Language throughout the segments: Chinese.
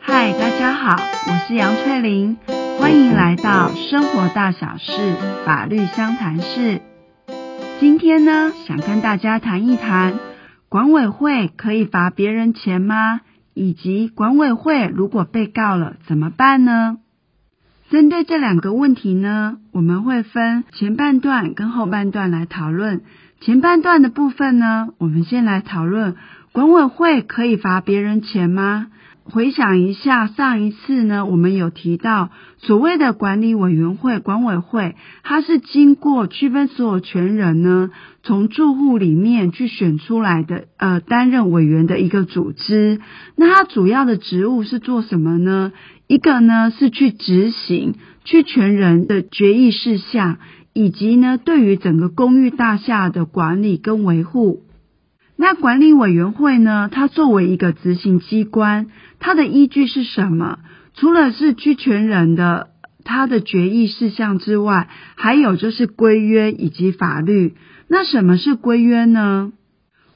嗨，大家好，我是杨翠玲，欢迎来到生活大小事法律相谈室。今天呢，想跟大家谈一谈，管委会可以罚别人钱吗？以及管委会如果被告了怎么办呢？针对这两个问题呢，我们会分前半段跟后半段来讨论。前半段的部分呢，我们先来讨论管委会可以罚别人钱吗？回想一下上一次呢，我们有提到所谓的管理委员会、管委会，它是经过区分所有权人呢，从住户里面去选出来的，呃，担任委员的一个组织。那它主要的职务是做什么呢？一个呢是去执行区权人的决议事项，以及呢对于整个公寓大厦的管理跟维护。那管理委员会呢，它作为一个执行机关，它的依据是什么？除了是居权人的他的决议事项之外，还有就是规约以及法律。那什么是规约呢？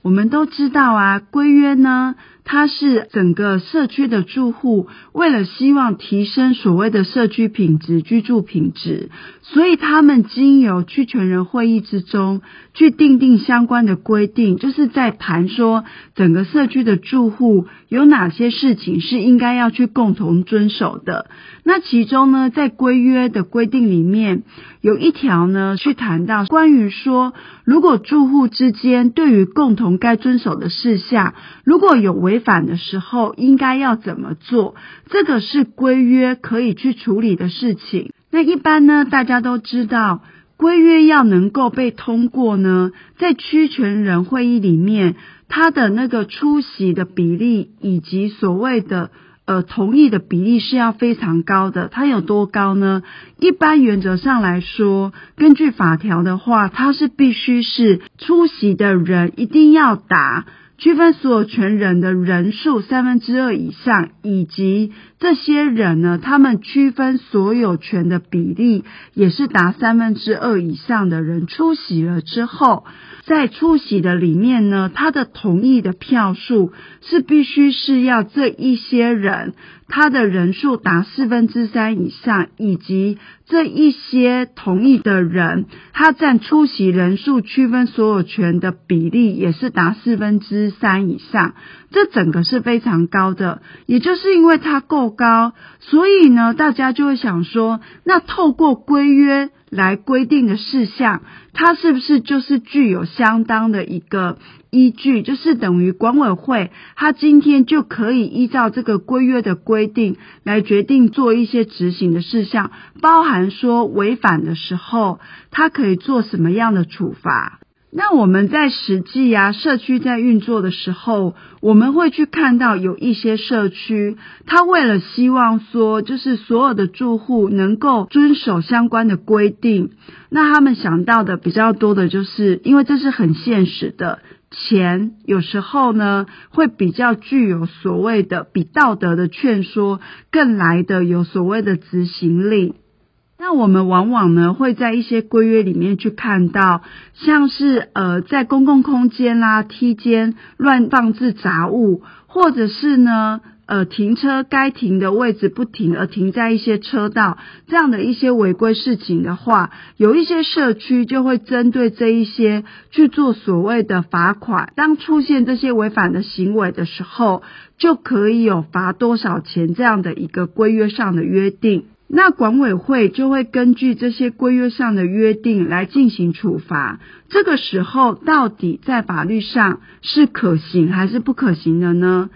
我们都知道啊，规约呢，它是整个社区的住户为了希望提升所谓的社区品质、居住品质，所以他们经由区权人会议之中去订定相关的规定，就是在谈说整个社区的住户有哪些事情是应该要去共同遵守的。那其中呢，在规约的规定里面有一条呢，去谈到关于说，如果住户之间对于共同该遵守的事项，如果有违违反的时候，应该要怎么做？这个是规约可以去处理的事情。那一般呢，大家都知道，规约要能够被通过呢，在区权人会议里面，他的那个出席的比例以及所谓的。呃，同意的比例是要非常高的，它有多高呢？一般原则上来说，根据法条的话，它是必须是出席的人一定要达区分所有权人的人数三分之二以上，以及这些人呢，他们区分所有权的比例也是达三分之二以上的人出席了之后。在出席的里面呢，他的同意的票数是必须是要这一些人，他的人数达四分之三以上，以及这一些同意的人，他占出席人数区分所有权的比例也是达四分之三以上，这整个是非常高的。也就是因为它够高，所以呢，大家就会想说，那透过规约。来规定的事项，它是不是就是具有相当的一个依据？就是等于管委会，它今天就可以依照这个规约的规定来决定做一些执行的事项，包含说违反的时候，它可以做什么样的处罚。那我们在实际啊，社区在运作的时候，我们会去看到有一些社区，他为了希望说，就是所有的住户能够遵守相关的规定，那他们想到的比较多的就是，因为这是很现实的，钱有时候呢，会比较具有所谓的比道德的劝说更来的有所谓的执行力。那我们往往呢，会在一些规约里面去看到，像是呃在公共空间啦、梯间乱放置杂物，或者是呢呃停车该停的位置不停而停在一些车道这样的一些违规事情的话，有一些社区就会针对这一些去做所谓的罚款。当出现这些违反的行为的时候，就可以有罚多少钱这样的一个规约上的约定。那管委会就会根据这些规约上的约定来进行处罚。这个时候，到底在法律上是可行还是不可行的呢？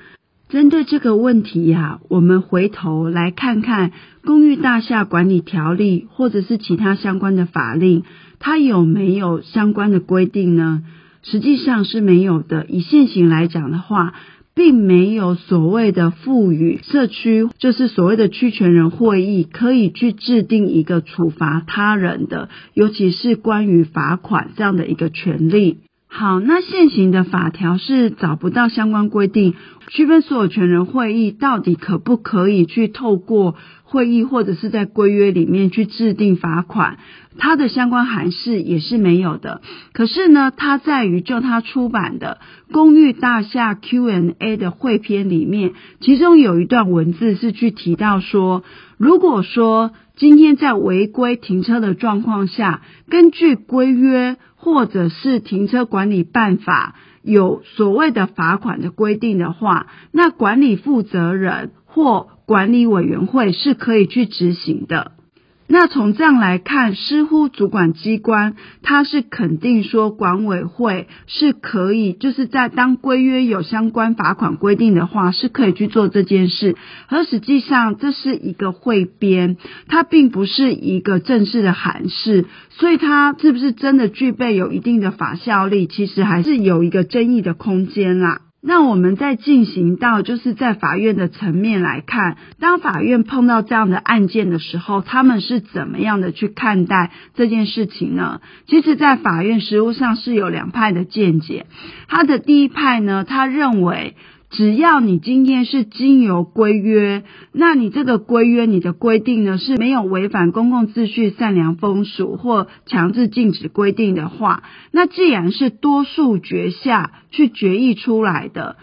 针对这个问题呀，我们回头来看看《公寓大厦管理条例》或者是其他相关的法令，它有没有相关的规定呢？实际上是没有的。以现行来讲的话，并没有所谓的赋予社区，就是所谓的区权人会议，可以去制定一个处罚他人的，尤其是关于罚款这样的一个权利。好，那现行的法条是找不到相关规定，区分所有权人会议到底可不可以去透过会议或者是在规约里面去制定罚款，它的相关函释也是没有的。可是呢，它在于就它出版的《公寓大厦 Q&A》的汇编里面，其中有一段文字是去提到说，如果说今天在违规停车的状况下，根据规约。或者是停车管理办法有所谓的罚款的规定的话，那管理负责人或管理委员会是可以去执行的。那从这样来看，似乎主管机关他是肯定说管委会是可以，就是在当规约有相关罚款规定的话，是可以去做这件事。而实际上这是一个汇编，它并不是一个正式的函释，所以它是不是真的具备有一定的法效力，其实还是有一个争议的空间啦。那我们在进行到就是在法院的层面来看，当法院碰到这样的案件的时候，他们是怎么样的去看待这件事情呢？其实，在法院实务上是有两派的见解。他的第一派呢，他认为。只要你今天是经由规约，那你这个规约你的规定呢，是没有违反公共秩序、善良风俗或强制禁止规定的话，那既然是多数决下去决议出来的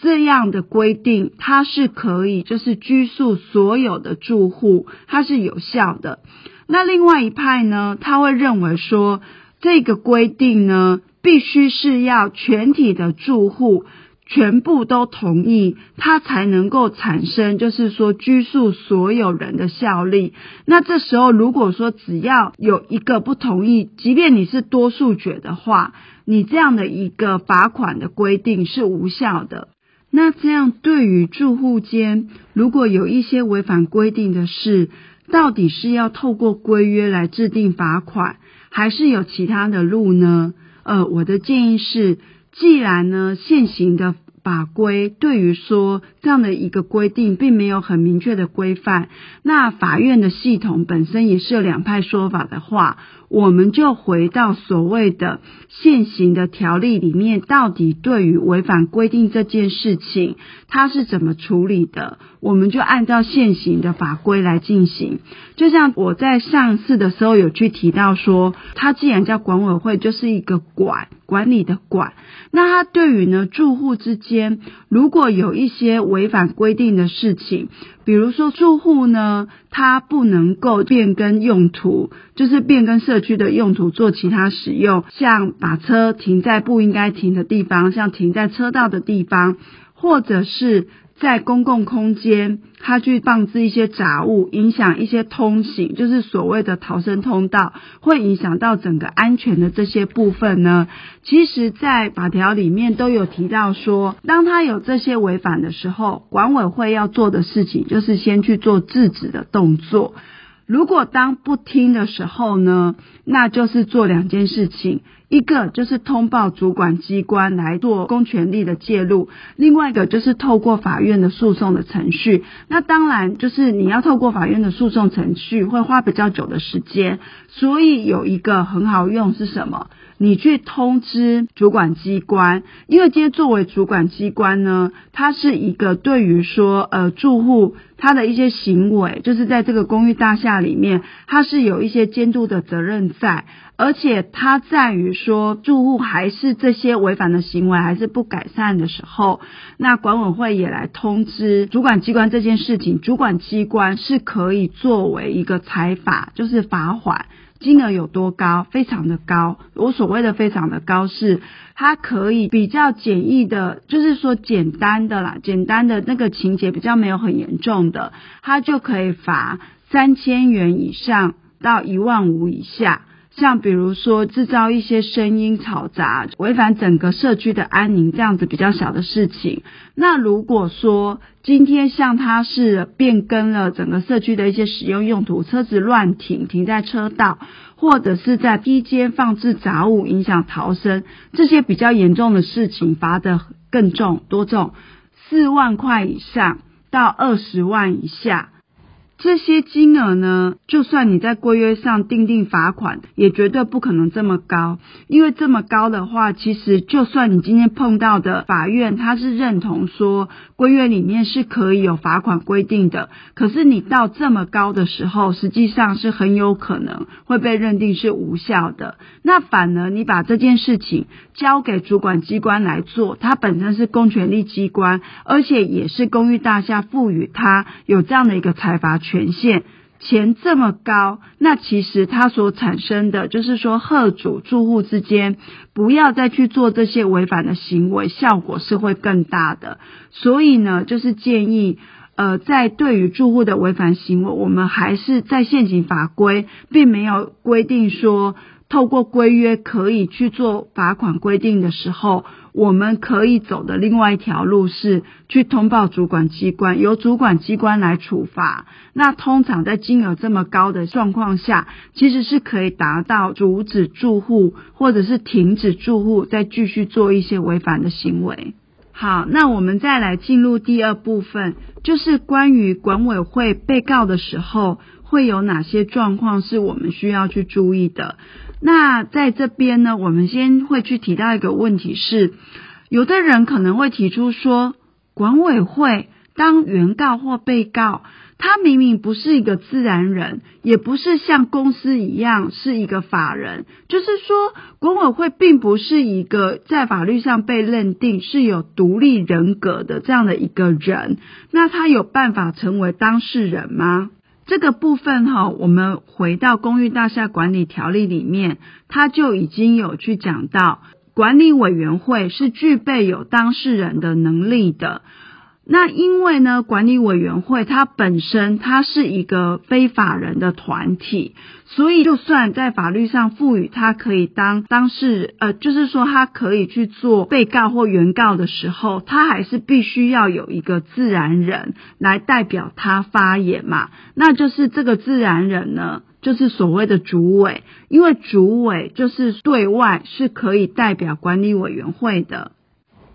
这样的规定，它是可以就是拘束所有的住户，它是有效的。那另外一派呢，他会认为说，这个规定呢，必须是要全体的住户。全部都同意，它才能够产生，就是说拘束所有人的效力。那这时候，如果说只要有一个不同意，即便你是多数决的话，你这样的一个罚款的规定是无效的。那这样对于住户间，如果有一些违反规定的事，到底是要透过规约来制定罚款，还是有其他的路呢？呃，我的建议是。既然呢，现行的法规对于说这样的一个规定并没有很明确的规范，那法院的系统本身也是有两派说法的话，我们就回到所谓的现行的条例里面，到底对于违反规定这件事情，它是怎么处理的？我们就按照现行的法规来进行。就像我在上次的时候有去提到说，它既然叫管委会，就是一个管管理的管。那它对于呢住户之间，如果有一些违反规定的事情，比如说住户呢，他不能够变更用途，就是变更设的用途做其他使用，像把车停在不应该停的地方，像停在车道的地方，或者是。在公共空间，他去放置一些杂物，影响一些通行，就是所谓的逃生通道，会影响到整个安全的这些部分呢。其实，在法条里面都有提到说，当他有这些违反的时候，管委会要做的事情就是先去做制止的动作。如果当不听的时候呢，那就是做两件事情，一个就是通报主管机关来做公权力的介入，另外一个就是透过法院的诉讼的程序。那当然就是你要透过法院的诉讼程序会花比较久的时间，所以有一个很好用是什么？你去通知主管机关，因为今天作为主管机关呢，它是一个对于说呃住户他的一些行为，就是在这个公寓大厦里面，它是有一些监督的责任在，而且它在于说住户还是这些违反的行为还是不改善的时候，那管委会也来通知主管机关这件事情，主管机关是可以作为一个裁罚，就是罚款。金额有多高？非常的高。我所谓的非常的高是，它可以比较简易的，就是说简单的啦，简单的那个情节比较没有很严重的，它就可以罚三千元以上到一万五以下。像比如说制造一些声音嘈杂，违反整个社区的安宁这样子比较小的事情，那如果说今天像他是变更了整个社区的一些使用用途，车子乱停停在车道，或者是在梯间放置杂物影响逃生，这些比较严重的事情，罚得更重，多重？四万块以上到二十万以下。这些金额呢，就算你在规约上定定罚款，也绝对不可能这么高。因为这么高的话，其实就算你今天碰到的法院，他是认同说规约里面是可以有罚款规定的，可是你到这么高的时候，实际上是很有可能会被认定是无效的。那反而你把这件事情交给主管机关来做，它本身是公权力机关，而且也是公寓大厦赋予他有这样的一个裁罚权限，钱这么高，那其实它所产生的就是说，贺主住户之间不要再去做这些违反的行为，效果是会更大的。所以呢，就是建议，呃，在对于住户的违反行为，我们还是在现行法规并没有规定说，透过规约可以去做罚款规定的时候。我们可以走的另外一条路是去通报主管机关，由主管机关来处罚。那通常在金额这么高的状况下，其实是可以达到阻止住户或者是停止住户再继续做一些违反的行为。好，那我们再来进入第二部分，就是关于管委会被告的时候会有哪些状况是我们需要去注意的。那在这边呢，我们先会去提到一个问题是，有的人可能会提出说，管委会当原告或被告，他明明不是一个自然人，也不是像公司一样是一个法人，就是说，管委会并不是一个在法律上被认定是有独立人格的这样的一个人，那他有办法成为当事人吗？这个部分哈，我们回到公寓大厦管理条例里面，它就已经有去讲到，管理委员会是具备有当事人的能力的。那因为呢，管理委员会它本身它是一个非法人的团体，所以就算在法律上赋予它可以当当事，呃，就是说它可以去做被告或原告的时候，它还是必须要有一个自然人来代表他发言嘛。那就是这个自然人呢，就是所谓的主委，因为主委就是对外是可以代表管理委员会的。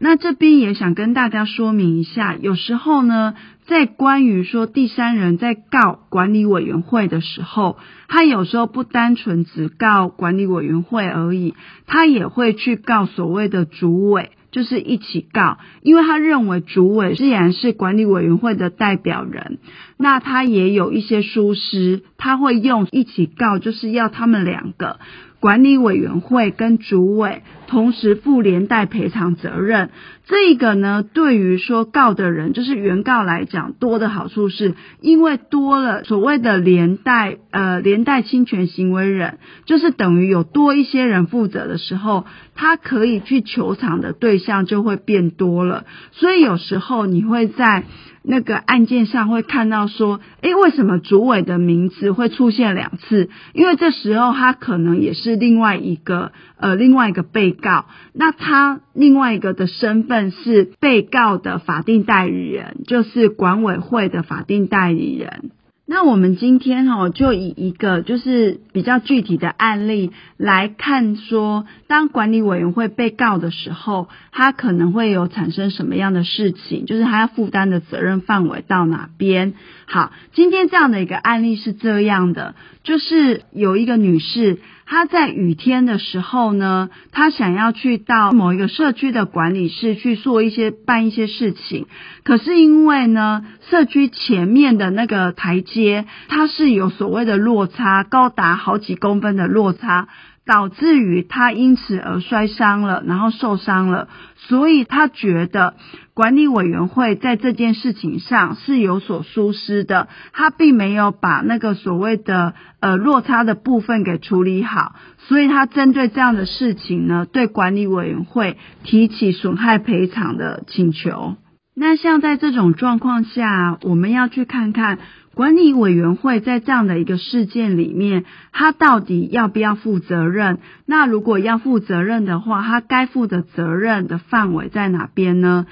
那这边也想跟大家说明一下，有时候呢，在关于说第三人在告管理委员会的时候，他有时候不单纯只告管理委员会而已，他也会去告所谓的主委，就是一起告，因为他认为主委既然是管理委员会的代表人，那他也有一些疏失，他会用一起告，就是要他们两个。管理委员会跟主委同时负连带赔偿责任，这个呢，对于说告的人，就是原告来讲，多的好处是，因为多了所谓的连带，呃，连带侵权行为人，就是等于有多一些人负责的时候，他可以去求偿的对象就会变多了，所以有时候你会在。那个案件上会看到说，诶，为什么主委的名字会出现两次？因为这时候他可能也是另外一个，呃，另外一个被告，那他另外一个的身份是被告的法定代理人，就是管委会的法定代理人。那我们今天哦，就以一个就是比较具体的案例来看，说当管理委员会被告的时候，他可能会有产生什么样的事情，就是他要负担的责任范围到哪边。好，今天这样的一个案例是这样的，就是有一个女士。她在雨天的时候呢，她想要去到某一个社区的管理室去做一些办一些事情，可是因为呢，社区前面的那个台阶，它是有所谓的落差，高达好几公分的落差。导致于他因此而摔伤了，然后受伤了，所以他觉得管理委员会在这件事情上是有所疏失的，他并没有把那个所谓的呃落差的部分给处理好，所以他针对这样的事情呢，对管理委员会提起损害赔偿的请求。那像在这种状况下，我们要去看看。管理委员会在这样的一个事件里面，他到底要不要负责任？那如果要负责任的话，他该负的责任的范围在哪边呢？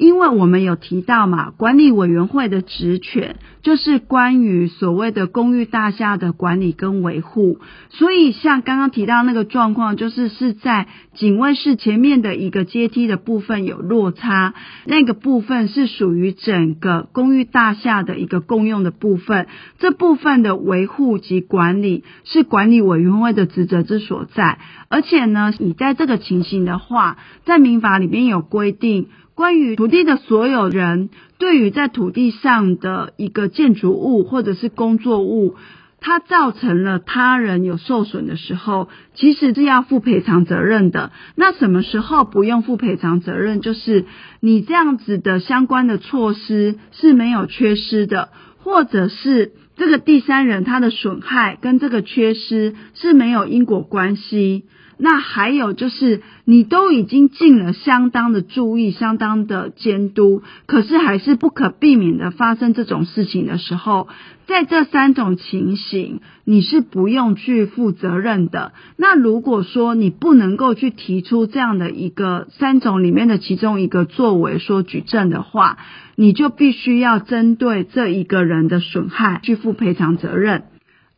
因为我们有提到嘛，管理委员会的职权就是关于所谓的公寓大厦的管理跟维护，所以像刚刚提到那个状况，就是是在警卫室前面的一个阶梯的部分有落差，那个部分是属于整个公寓大厦的一个共用的部分，这部分的维护及管理是管理委员会的职责之所在，而且呢，你在这个情形的话，在民法里面有规定。关于土地的所有人，对于在土地上的一个建筑物或者是工作物，它造成了他人有受损的时候，其实是要负赔偿责任的。那什么时候不用负赔偿责任？就是你这样子的相关的措施是没有缺失的，或者是这个第三人他的损害跟这个缺失是没有因果关系。那还有就是，你都已经尽了相当的注意、相当的监督，可是还是不可避免的发生这种事情的时候，在这三种情形，你是不用去负责任的。那如果说你不能够去提出这样的一个三种里面的其中一个作为说举证的话，你就必须要针对这一个人的损害去负赔偿责任。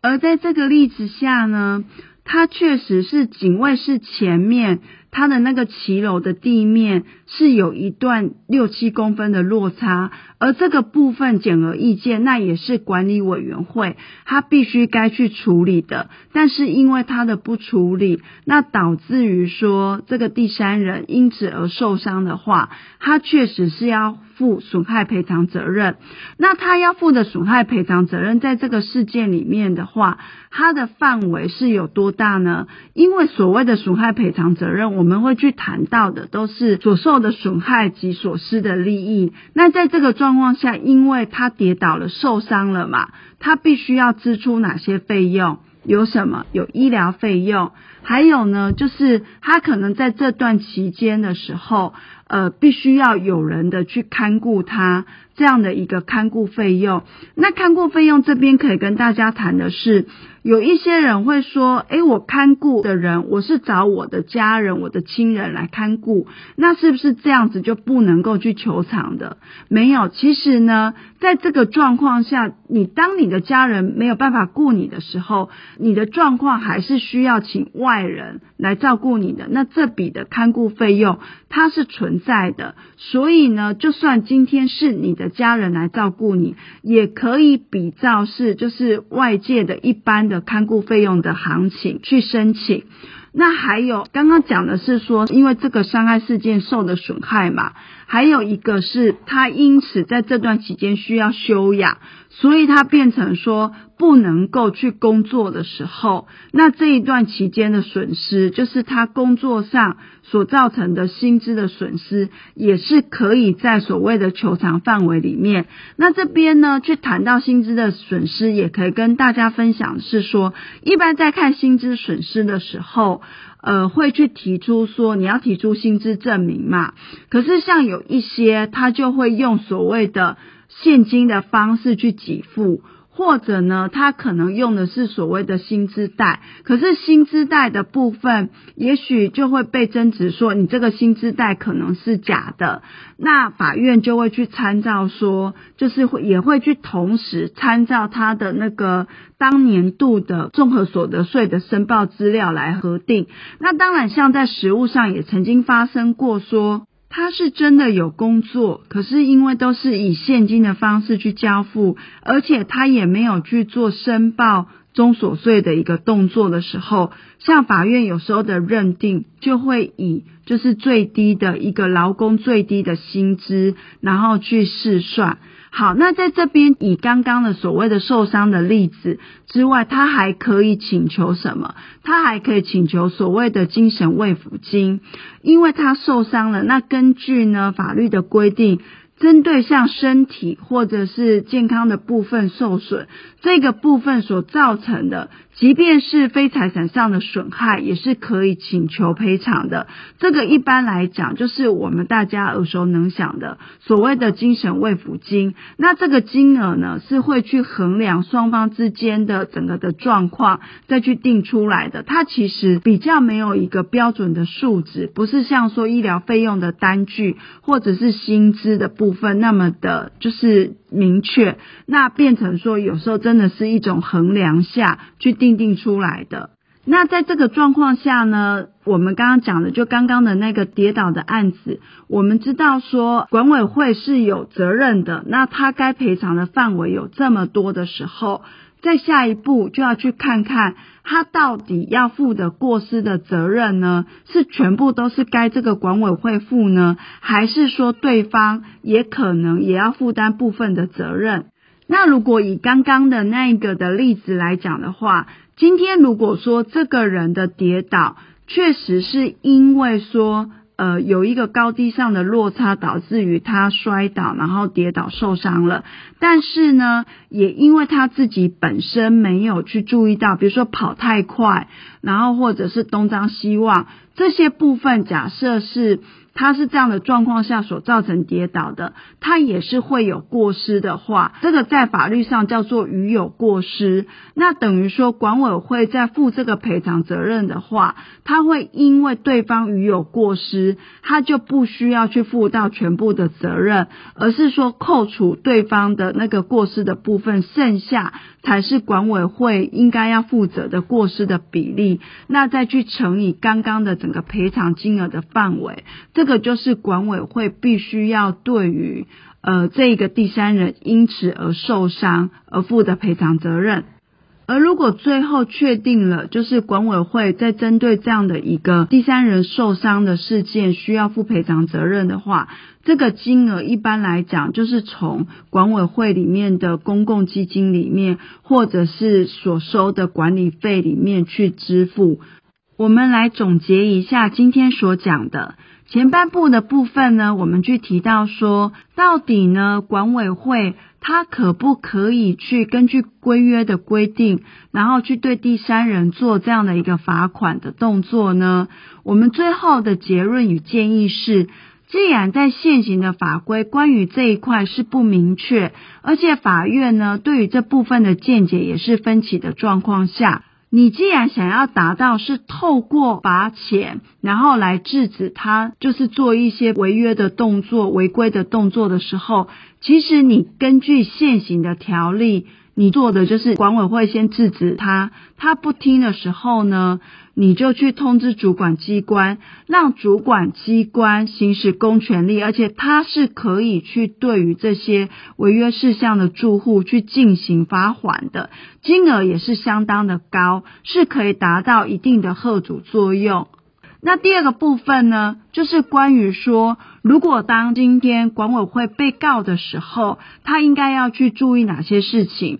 而在这个例子下呢，它确实是警卫室前面，它的那个骑楼的地面是有一段六七公分的落差，而这个部分简而易见，那也是管理委员会他必须该去处理的。但是因为他的不处理，那导致于说这个第三人因此而受伤的话，他确实是要负损害赔偿责任。那他要负的损害赔偿责任，在这个事件里面的话，它的范围是有多大呢？因为所谓的损害赔偿责任，我我们会去谈到的都是所受的损害及所失的利益。那在这个状况下，因为他跌倒了，受伤了嘛，他必须要支出哪些费用？有什么？有医疗费用，还有呢，就是他可能在这段期间的时候。呃，必须要有人的去看顾他，这样的一个看顾费用。那看顾费用这边可以跟大家谈的是，有一些人会说，诶，我看顾的人，我是找我的家人、我的亲人来看顾，那是不是这样子就不能够去求偿的？没有，其实呢，在这个状况下，你当你的家人没有办法顾你的时候，你的状况还是需要请外人来照顾你的。那这笔的看顾费用，它是存在的，所以呢，就算今天是你的家人来照顾你，也可以比照是就是外界的一般的看顾费用的行情去申请。那还有刚刚讲的是说，因为这个伤害事件受的损害嘛，还有一个是他因此在这段期间需要休养，所以他变成说不能够去工作的时候，那这一段期间的损失，就是他工作上所造成的薪资的损失，也是可以在所谓的求偿范围里面。那这边呢，去谈到薪资的损失，也可以跟大家分享是说，一般在看薪资损失的时候。呃，会去提出说你要提出薪资证明嘛？可是像有一些，他就会用所谓的现金的方式去给付。或者呢，他可能用的是所谓的薪资贷，可是薪资贷的部分，也许就会被争执说你这个薪资贷可能是假的，那法院就会去参照说，就是会也会去同时参照他的那个当年度的综合所得税的申报资料来核定。那当然，像在实务上也曾经发生过说。他是真的有工作，可是因为都是以现金的方式去交付，而且他也没有去做申报中所税的一个动作的时候，像法院有时候的认定就会以就是最低的一个劳工最低的薪资，然后去试算。好，那在这边以刚刚的所谓的受伤的例子之外，他还可以请求什么？他还可以请求所谓的精神慰抚金，因为他受伤了。那根据呢法律的规定，针对像身体或者是健康的部分受损，这个部分所造成的即便是非财产上的损害，也是可以请求赔偿的。这个一般来讲，就是我们大家耳熟能详的所谓的精神慰抚金。那这个金额呢，是会去衡量双方之间的整个的状况，再去定出来的。它其实比较没有一个标准的数值，不是像说医疗费用的单据或者是薪资的部分那么的，就是明确。那变成说，有时候真的是一种衡量下去。定定出来的。那在这个状况下呢，我们刚刚讲的，就刚刚的那个跌倒的案子，我们知道说管委会是有责任的。那他该赔偿的范围有这么多的时候，在下一步就要去看看他到底要负的过失的责任呢，是全部都是该这个管委会负呢，还是说对方也可能也要负担部分的责任？那如果以刚刚的那一个的例子来讲的话，今天如果说这个人的跌倒确实是因为说，呃，有一个高低上的落差导致于他摔倒，然后跌倒受伤了，但是呢，也因为他自己本身没有去注意到，比如说跑太快，然后或者是东张西望这些部分，假设是。他是这样的状况下所造成跌倒的，他也是会有过失的话，这个在法律上叫做与有过失。那等于说管委会在负这个赔偿责任的话，他会因为对方与有过失，他就不需要去负到全部的责任，而是说扣除对方的那个过失的部分，剩下才是管委会应该要负责的过失的比例，那再去乘以刚刚的整个赔偿金额的范围。这这个就是管委会必须要对于呃这一个第三人因此而受伤而负的赔偿责任，而如果最后确定了，就是管委会在针对这样的一个第三人受伤的事件需要负赔偿责任的话，这个金额一般来讲就是从管委会里面的公共基金里面，或者是所收的管理费里面去支付。我们来总结一下今天所讲的。前半部的部分呢，我们去提到说，到底呢，管委会他可不可以去根据规约的规定，然后去对第三人做这样的一个罚款的动作呢？我们最后的结论与建议是，既然在现行的法规关于这一块是不明确，而且法院呢，对于这部分的见解也是分歧的状况下。你既然想要达到是透过罚钱，然后来制止他，就是做一些违约的动作、违规的动作的时候，其实你根据现行的条例。你做的就是管委会先制止他，他不听的时候呢，你就去通知主管机关，让主管机关行使公权力，而且他是可以去对于这些违约事项的住户去进行罚款的，金额也是相当的高，是可以达到一定的吓阻作用。那第二个部分呢，就是关于说，如果当今天管委会被告的时候，他应该要去注意哪些事情？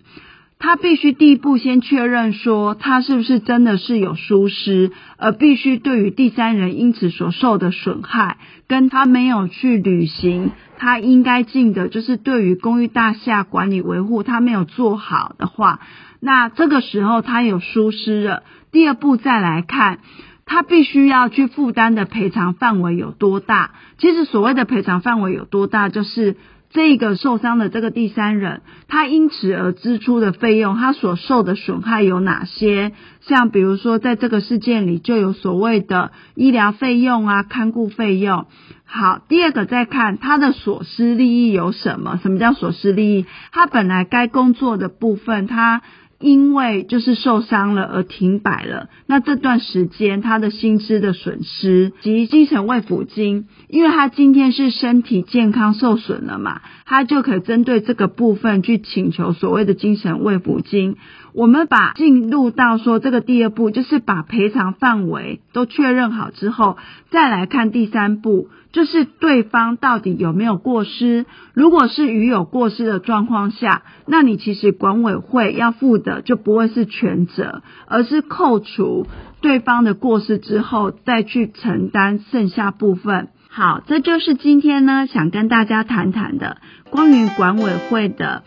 他必须第一步先确认说，他是不是真的是有疏失，而必须对于第三人因此所受的损害，跟他没有去履行他应该尽的，就是对于公寓大厦管理维护他没有做好的话，那这个时候他有疏失了。第二步再来看。他必须要去负担的赔偿范围有多大？其实所谓的赔偿范围有多大，就是这个受伤的这个第三人，他因此而支出的费用，他所受的损害有哪些？像比如说，在这个事件里就有所谓的医疗费用啊、看顾费用。好，第二个再看他的所失利益有什么？什么叫所失利益？他本来该工作的部分，他。因为就是受伤了而停摆了，那这段时间他的薪资的损失及精神慰抚金，因为他今天是身体健康受损了嘛，他就可以针对这个部分去请求所谓的精神慰抚金。我们把进入到说这个第二步，就是把赔偿范围都确认好之后，再来看第三步。就是对方到底有没有过失？如果是与有过失的状况下，那你其实管委会要负的就不会是全责，而是扣除对方的过失之后，再去承担剩下部分。好，这就是今天呢想跟大家谈谈的关于管委会的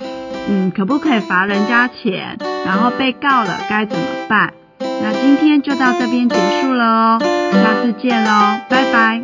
嗯，可不可以罚人家钱？然后被告了该怎么办？那今天就到这边结束了哦，下次见喽，拜拜。